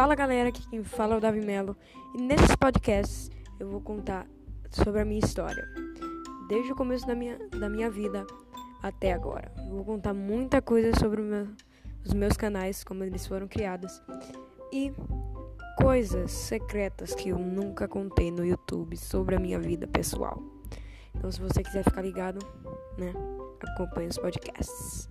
Fala galera, aqui quem fala é o Davi Melo e nesses podcasts eu vou contar sobre a minha história, desde o começo da minha, da minha vida até agora. Eu vou contar muita coisa sobre meu, os meus canais, como eles foram criados e coisas secretas que eu nunca contei no YouTube sobre a minha vida pessoal. Então, se você quiser ficar ligado, né, acompanhe os podcasts.